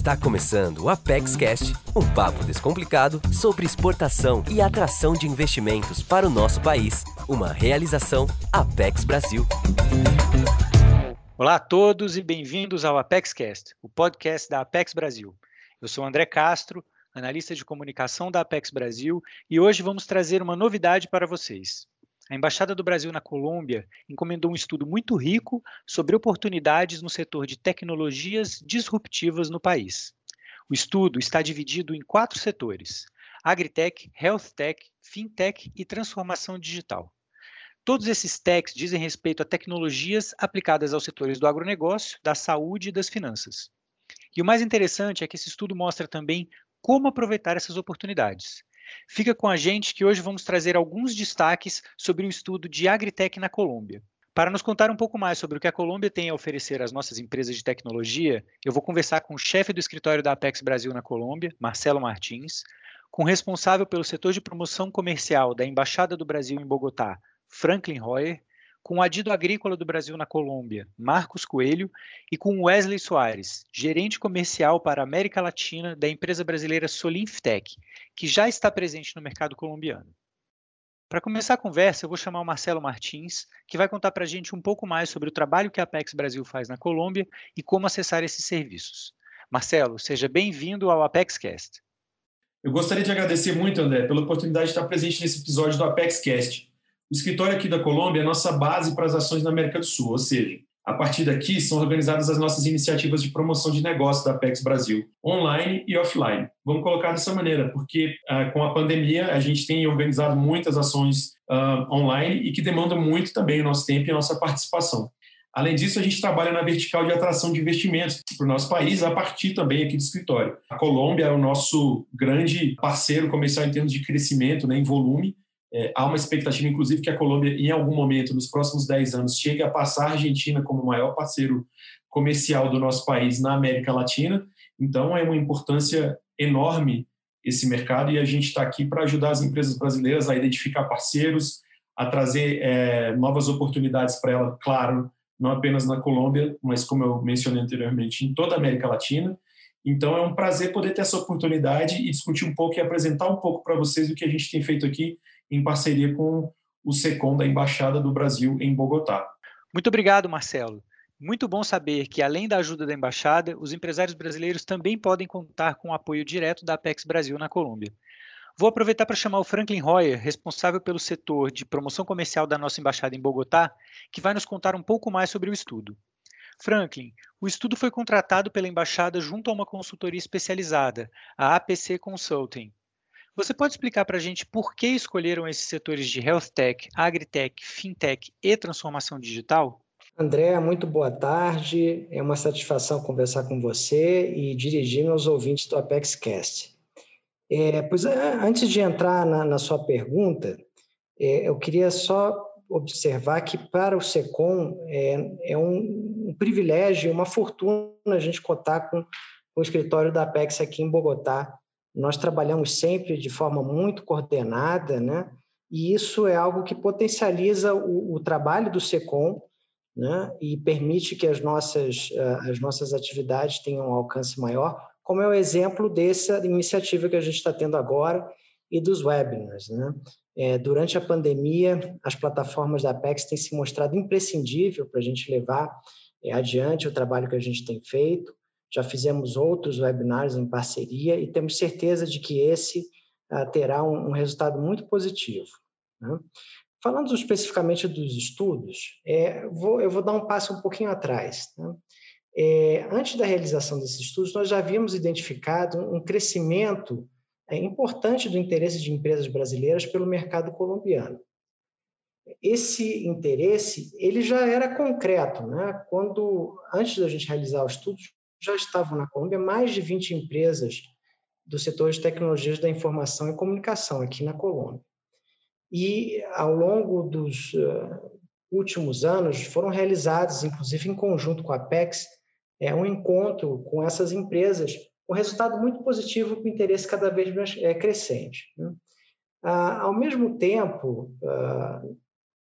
Está começando o Apex Cast, um papo descomplicado sobre exportação e atração de investimentos para o nosso país. Uma realização Apex Brasil. Olá a todos e bem-vindos ao Apex Cast, o podcast da Apex Brasil. Eu sou André Castro, analista de comunicação da Apex Brasil, e hoje vamos trazer uma novidade para vocês. A Embaixada do Brasil na Colômbia encomendou um estudo muito rico sobre oportunidades no setor de tecnologias disruptivas no país. O estudo está dividido em quatro setores: Agritech, HealthTech, FinTech e Transformação Digital. Todos esses techs dizem respeito a tecnologias aplicadas aos setores do agronegócio, da saúde e das finanças. E o mais interessante é que esse estudo mostra também como aproveitar essas oportunidades. Fica com a gente que hoje vamos trazer alguns destaques sobre o estudo de Agritech na Colômbia. Para nos contar um pouco mais sobre o que a Colômbia tem a oferecer às nossas empresas de tecnologia, eu vou conversar com o chefe do escritório da Apex Brasil na Colômbia, Marcelo Martins, com o responsável pelo setor de promoção comercial da Embaixada do Brasil em Bogotá, Franklin Royer, com o Adido Agrícola do Brasil na Colômbia, Marcos Coelho, e com Wesley Soares, gerente comercial para a América Latina da empresa brasileira Solinftec, que já está presente no mercado colombiano. Para começar a conversa, eu vou chamar o Marcelo Martins, que vai contar para a gente um pouco mais sobre o trabalho que a Apex Brasil faz na Colômbia e como acessar esses serviços. Marcelo, seja bem-vindo ao ApexCast. Eu gostaria de agradecer muito, André, pela oportunidade de estar presente nesse episódio do ApexCast. O escritório aqui da Colômbia é a nossa base para as ações na América do Sul, ou seja, a partir daqui são organizadas as nossas iniciativas de promoção de negócios da Apex Brasil, online e offline. Vamos colocar dessa maneira, porque ah, com a pandemia a gente tem organizado muitas ações ah, online e que demandam muito também o nosso tempo e a nossa participação. Além disso, a gente trabalha na vertical de atração de investimentos para o nosso país, a partir também aqui do escritório. A Colômbia é o nosso grande parceiro comercial em termos de crescimento, né, em volume, é, há uma expectativa, inclusive, que a Colômbia, em algum momento, nos próximos 10 anos, chegue a passar a Argentina como o maior parceiro comercial do nosso país na América Latina. Então, é uma importância enorme esse mercado e a gente está aqui para ajudar as empresas brasileiras a identificar parceiros, a trazer é, novas oportunidades para ela, claro, não apenas na Colômbia, mas como eu mencionei anteriormente, em toda a América Latina. Então é um prazer poder ter essa oportunidade e discutir um pouco e apresentar um pouco para vocês o que a gente tem feito aqui em parceria com o SECOM da Embaixada do Brasil em Bogotá. Muito obrigado, Marcelo. Muito bom saber que, além da ajuda da Embaixada, os empresários brasileiros também podem contar com o apoio direto da Apex Brasil na Colômbia. Vou aproveitar para chamar o Franklin Royer, responsável pelo setor de promoção comercial da nossa embaixada em Bogotá, que vai nos contar um pouco mais sobre o estudo. Franklin, o estudo foi contratado pela embaixada junto a uma consultoria especializada, a APC Consulting. Você pode explicar para a gente por que escolheram esses setores de Health Tech, Agritech, Fintech e transformação digital? André, muito boa tarde. É uma satisfação conversar com você e dirigir aos ouvintes do ApexCast. É, pois antes de entrar na, na sua pergunta, é, eu queria só observar que para o SECOM é, é um, um privilégio, uma fortuna a gente contar com o escritório da Apex aqui em Bogotá, nós trabalhamos sempre de forma muito coordenada, né? E isso é algo que potencializa o, o trabalho do SECOM, né? E permite que as nossas as nossas atividades tenham um alcance maior, como é o exemplo dessa iniciativa que a gente está tendo agora e dos webinars, né? É, durante a pandemia, as plataformas da Apex têm se mostrado imprescindível para a gente levar é, adiante o trabalho que a gente tem feito já fizemos outros webinars em parceria e temos certeza de que esse uh, terá um, um, resultado muito positivo. Né? Falando especificamente dos estudos, é, vou, eu vou dar um passo um pouquinho atrás. Né? É, antes da realização desses estudos, nós já havíamos identificado um crescimento é, importante do interesse de empresas brasileiras pelo mercado colombiano. Esse interesse ele já era concreto, né? Quando antes da gente realizar os estudos, já estavam na Colômbia mais de 20 empresas do setor de tecnologias da informação e comunicação aqui na Colômbia. E, ao longo dos uh, últimos anos, foram realizados, inclusive em conjunto com a Apex, é, um encontro com essas empresas, com resultado muito positivo, com interesse cada vez mais é, crescente. Né? Ah, ao mesmo tempo, ah,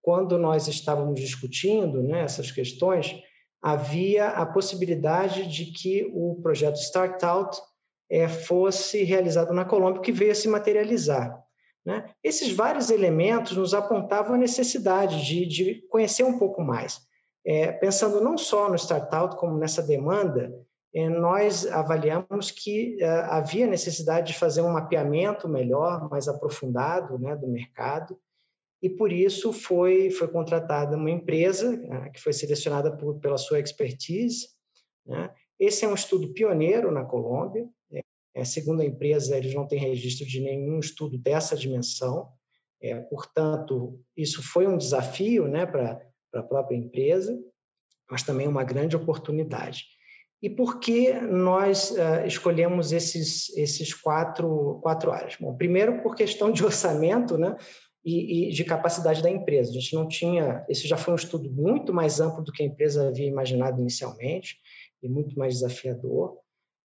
quando nós estávamos discutindo né, essas questões, havia a possibilidade de que o projeto StartOut é, fosse realizado na Colômbia, que veio a se materializar. Né? Esses vários elementos nos apontavam a necessidade de, de conhecer um pouco mais. É, pensando não só no StartOut, como nessa demanda, é, nós avaliamos que é, havia necessidade de fazer um mapeamento melhor, mais aprofundado né, do mercado, e por isso foi, foi contratada uma empresa né, que foi selecionada por, pela sua expertise. Né? Esse é um estudo pioneiro na Colômbia, é, segundo a empresa, eles não têm registro de nenhum estudo dessa dimensão, é, portanto, isso foi um desafio né, para a própria empresa, mas também uma grande oportunidade. E por que nós uh, escolhemos esses, esses quatro, quatro áreas? Bom, primeiro, por questão de orçamento né, e, e, de capacidade da empresa. A gente não tinha. Esse já foi um estudo muito mais amplo do que a empresa havia imaginado inicialmente e muito mais desafiador.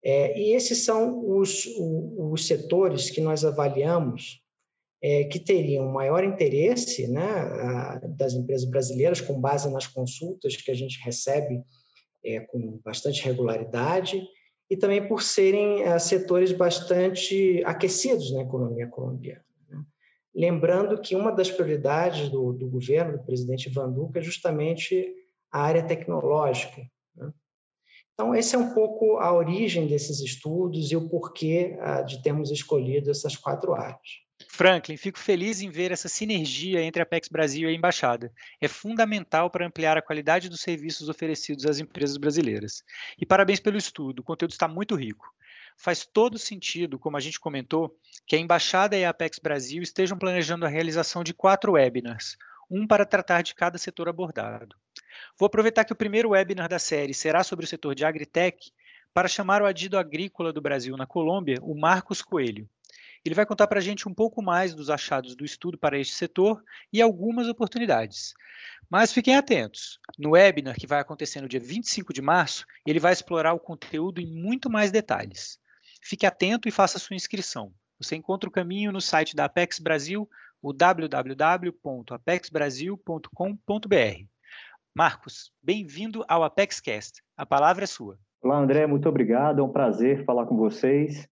É, e esses são os, os, setores que nós avaliamos é, que teriam maior interesse né, a, das empresas brasileiras, com base nas consultas que a gente recebe é, com bastante regularidade, e também por serem é, setores bastante aquecidos na economia colombiana. Lembrando que uma das prioridades do, do governo do presidente Ivan Duque é justamente a área tecnológica. Né? Então, essa é um pouco a origem desses estudos e o porquê ah, de termos escolhido essas quatro áreas. Franklin, fico feliz em ver essa sinergia entre a Apex Brasil e a Embaixada. É fundamental para ampliar a qualidade dos serviços oferecidos às empresas brasileiras. E parabéns pelo estudo, o conteúdo está muito rico. Faz todo sentido, como a gente comentou, que a Embaixada e a Apex Brasil estejam planejando a realização de quatro webinars, um para tratar de cada setor abordado. Vou aproveitar que o primeiro webinar da série será sobre o setor de agritech para chamar o adido agrícola do Brasil na Colômbia, o Marcos Coelho. Ele vai contar para a gente um pouco mais dos achados do estudo para este setor e algumas oportunidades. Mas fiquem atentos. No webinar, que vai acontecer no dia 25 de março, ele vai explorar o conteúdo em muito mais detalhes. Fique atento e faça sua inscrição. Você encontra o caminho no site da Apex Brasil, o www.apexbrasil.com.br. Marcos, bem-vindo ao ApexCast. A palavra é sua. Olá, André, muito obrigado. É um prazer falar com vocês.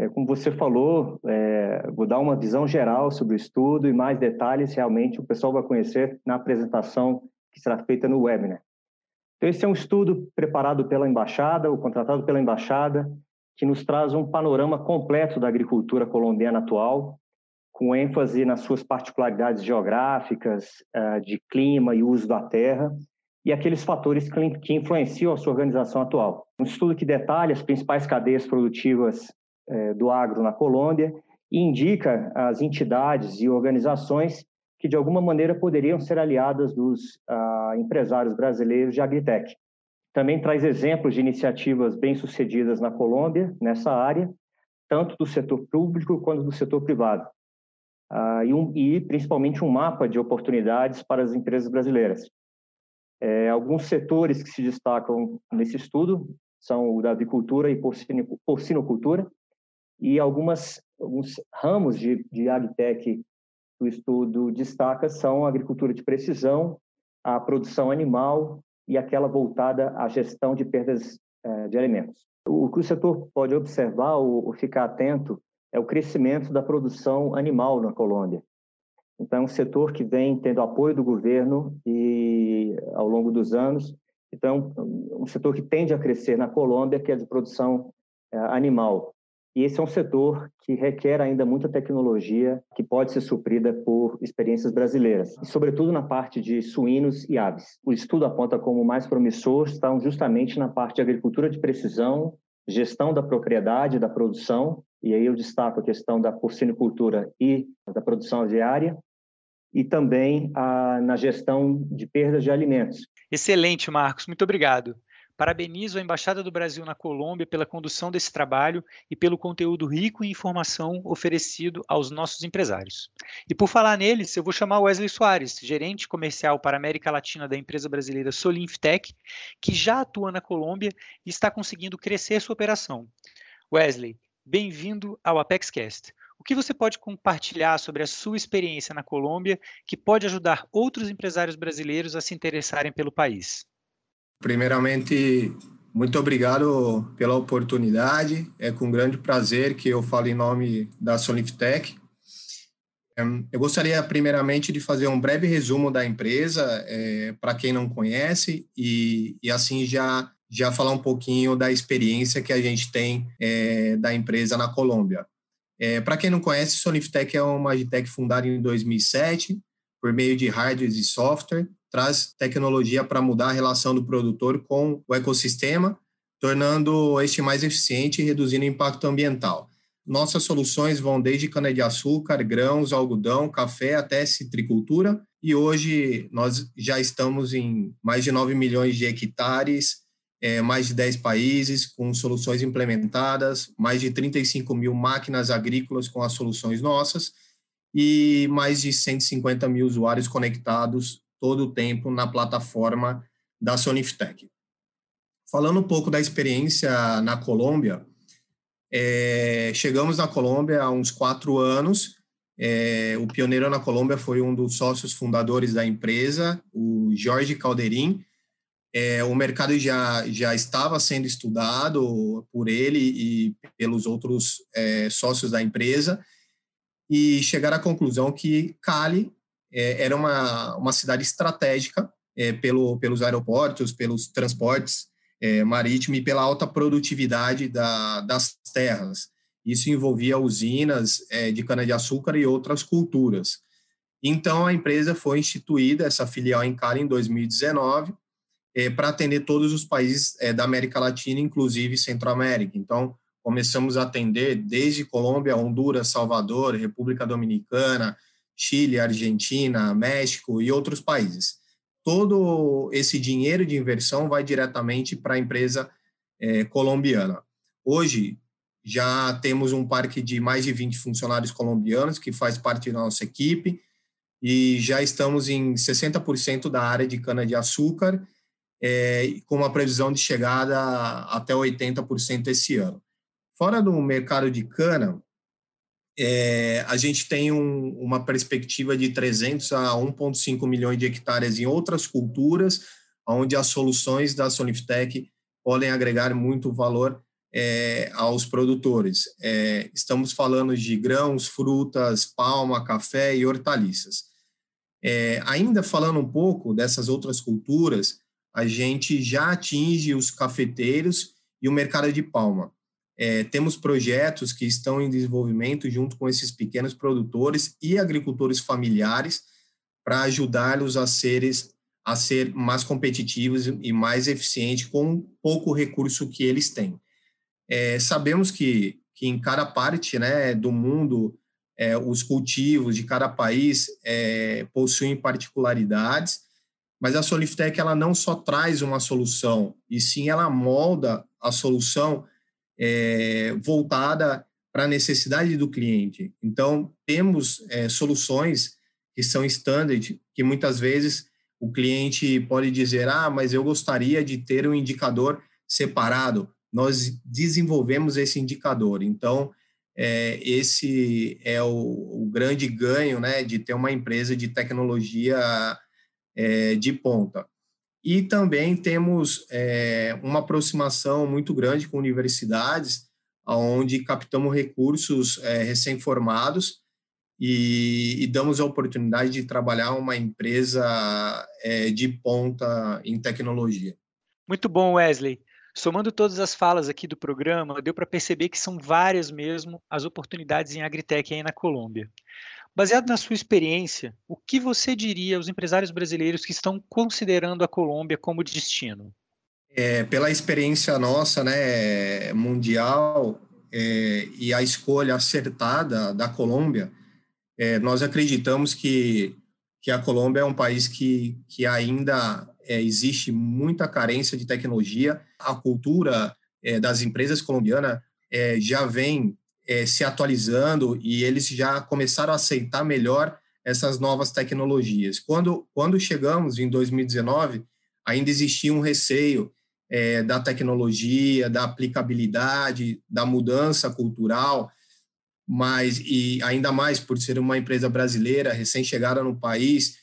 É, como você falou, é, vou dar uma visão geral sobre o estudo e mais detalhes realmente o pessoal vai conhecer na apresentação que será feita no webinar. Então, esse é um estudo preparado pela embaixada, ou contratado pela embaixada, que nos traz um panorama completo da agricultura colombiana atual, com ênfase nas suas particularidades geográficas, eh, de clima e uso da terra, e aqueles fatores que influenciam a sua organização atual. Um estudo que detalha as principais cadeias produtivas eh, do agro na Colômbia e indica as entidades e organizações que, de alguma maneira, poderiam ser aliadas dos ah, empresários brasileiros de agritech. Também traz exemplos de iniciativas bem-sucedidas na Colômbia, nessa área, tanto do setor público quanto do setor privado uh, e, um, e, principalmente um mapa de oportunidades para as empresas brasileiras. É, alguns setores que se destacam nesse estudo são o da avicultura e porcino, porcinocultura e algumas alguns ramos de, de agtech que o estudo destaca são a agricultura de precisão, a produção animal e aquela voltada à gestão de perdas eh, de alimentos. O que o setor pode observar ou, ou ficar atento é o crescimento da produção animal na Colômbia. Então, é um setor que vem tendo apoio do governo e ao longo dos anos. Então, um setor que tende a crescer na Colômbia, que é de produção é, animal. E esse é um setor que requer ainda muita tecnologia que pode ser suprida por experiências brasileiras, e sobretudo na parte de suínos e aves. O estudo aponta como mais promissor estão justamente na parte de agricultura de precisão, gestão da propriedade, da produção e aí eu destaco a questão da porcinicultura e da produção aviária, e também a, na gestão de perdas de alimentos. Excelente, Marcos, muito obrigado. Parabenizo a Embaixada do Brasil na Colômbia pela condução desse trabalho e pelo conteúdo rico em informação oferecido aos nossos empresários. E por falar neles, eu vou chamar Wesley Soares, gerente comercial para América Latina da empresa brasileira Solinftec, que já atua na Colômbia e está conseguindo crescer sua operação. Wesley, Bem-vindo ao ApexCast. O que você pode compartilhar sobre a sua experiência na Colômbia que pode ajudar outros empresários brasileiros a se interessarem pelo país? Primeiramente, muito obrigado pela oportunidade. É com grande prazer que eu falo em nome da Soniftech. Eu gostaria, primeiramente, de fazer um breve resumo da empresa, é, para quem não conhece, e, e, assim já, já falar um pouquinho da experiência que a gente tem é, da empresa na Colômbia. É, para quem não conhece, Soniftech é uma agitech fundada em 2007, por meio de hardware e software, traz tecnologia para mudar a relação do produtor com o ecossistema, tornando este mais eficiente e reduzindo o impacto ambiental. Nossas soluções vão desde cana-de-açúcar, grãos, algodão, café até citricultura. E hoje nós já estamos em mais de 9 milhões de hectares, é, mais de 10 países com soluções implementadas, mais de 35 mil máquinas agrícolas com as soluções nossas e mais de 150 mil usuários conectados todo o tempo na plataforma da Soniftech. Falando um pouco da experiência na Colômbia, é, chegamos na Colômbia há uns quatro anos. É, o pioneiro na Colômbia foi um dos sócios fundadores da empresa, o Jorge Calderim. É, o mercado já, já estava sendo estudado por ele e pelos outros é, sócios da empresa e chegar à conclusão que Cali é, era uma, uma cidade estratégica é, pelo, pelos aeroportos, pelos transportes é, marítimos e pela alta produtividade da, das terras. Isso envolvia usinas é, de cana-de-açúcar e outras culturas. Então, a empresa foi instituída, essa filial em Cali, em 2019, é, para atender todos os países é, da América Latina, inclusive Centro-América. Então, começamos a atender desde Colômbia, Honduras, Salvador, República Dominicana, Chile, Argentina, México e outros países. Todo esse dinheiro de inversão vai diretamente para a empresa é, colombiana. Hoje, já temos um parque de mais de 20 funcionários colombianos que faz parte da nossa equipe e já estamos em 60% da área de cana-de-açúcar, é, com uma previsão de chegada até 80% esse ano. Fora do mercado de cana, é, a gente tem um, uma perspectiva de 300 a 1,5 milhões de hectares em outras culturas, onde as soluções da Soniftech podem agregar muito valor é, aos produtores. É, estamos falando de grãos, frutas, palma, café e hortaliças. É, ainda falando um pouco dessas outras culturas, a gente já atinge os cafeteiros e o mercado de palma. É, temos projetos que estão em desenvolvimento junto com esses pequenos produtores e agricultores familiares para ajudá-los a, seres, a ser mais competitivos e mais eficientes com pouco recurso que eles têm. É, sabemos que, que em cada parte né, do mundo, é, os cultivos de cada país é, possuem particularidades, mas a Soliftech ela não só traz uma solução, e sim ela molda a solução é, voltada para a necessidade do cliente. Então, temos é, soluções que são standard, que muitas vezes o cliente pode dizer: ah, mas eu gostaria de ter um indicador separado. Nós desenvolvemos esse indicador. Então, é, esse é o, o, grande ganho né, de ter uma empresa de tecnologia é, de ponta. E também temos é, uma aproximação muito grande com universidades, onde captamos recursos é, recém-formados e, e, damos a oportunidade de trabalhar uma empresa é, de ponta em tecnologia. Muito bom, Wesley. Somando todas as falas aqui do programa, deu para perceber que são várias mesmo as oportunidades em agritech aí na Colômbia. Baseado na sua experiência, o que você diria aos empresários brasileiros que estão considerando a Colômbia como destino? É, pela experiência nossa, né, mundial é, e a escolha acertada da Colômbia, é, nós acreditamos que que a Colômbia é um país que, que ainda é, existe muita carência de tecnologia. A cultura é, das empresas colombianas é, já vem é, se atualizando e eles já começaram a aceitar melhor essas novas tecnologias. Quando, quando chegamos em 2019, ainda existia um receio é, da tecnologia, da aplicabilidade, da mudança cultural, mas e ainda mais por ser uma empresa brasileira recém-chegada no país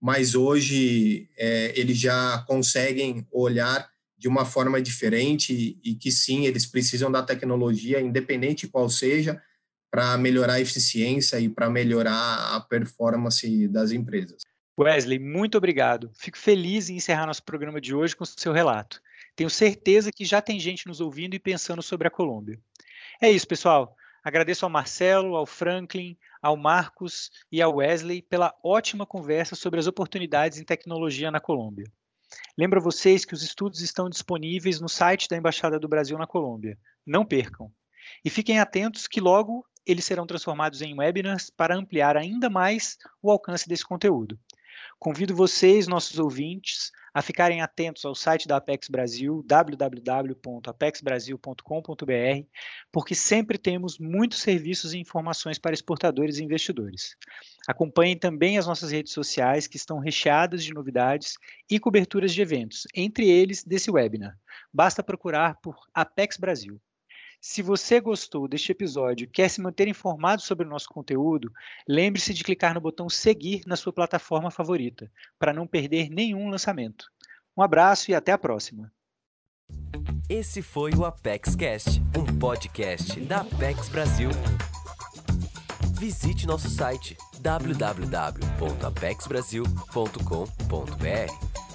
mas hoje é, eles já conseguem olhar de uma forma diferente e que sim, eles precisam da tecnologia, independente qual seja, para melhorar a eficiência e para melhorar a performance das empresas. Wesley, muito obrigado. Fico feliz em encerrar nosso programa de hoje com o seu relato. Tenho certeza que já tem gente nos ouvindo e pensando sobre a Colômbia. É isso, pessoal. Agradeço ao Marcelo, ao Franklin, ao Marcos e ao Wesley pela ótima conversa sobre as oportunidades em tecnologia na Colômbia. Lembro a vocês que os estudos estão disponíveis no site da Embaixada do Brasil na Colômbia. Não percam. E fiquem atentos que logo eles serão transformados em webinars para ampliar ainda mais o alcance desse conteúdo. Convido vocês, nossos ouvintes, a ficarem atentos ao site da Apex Brasil, www.apexbrasil.com.br, porque sempre temos muitos serviços e informações para exportadores e investidores. Acompanhem também as nossas redes sociais, que estão recheadas de novidades e coberturas de eventos, entre eles desse webinar. Basta procurar por Apex Brasil. Se você gostou deste episódio e quer se manter informado sobre o nosso conteúdo, lembre-se de clicar no botão seguir na sua plataforma favorita, para não perder nenhum lançamento. Um abraço e até a próxima. Esse foi o ApexCast, um podcast da Apex Brasil. Visite nosso site www.apexbrasil.com.br.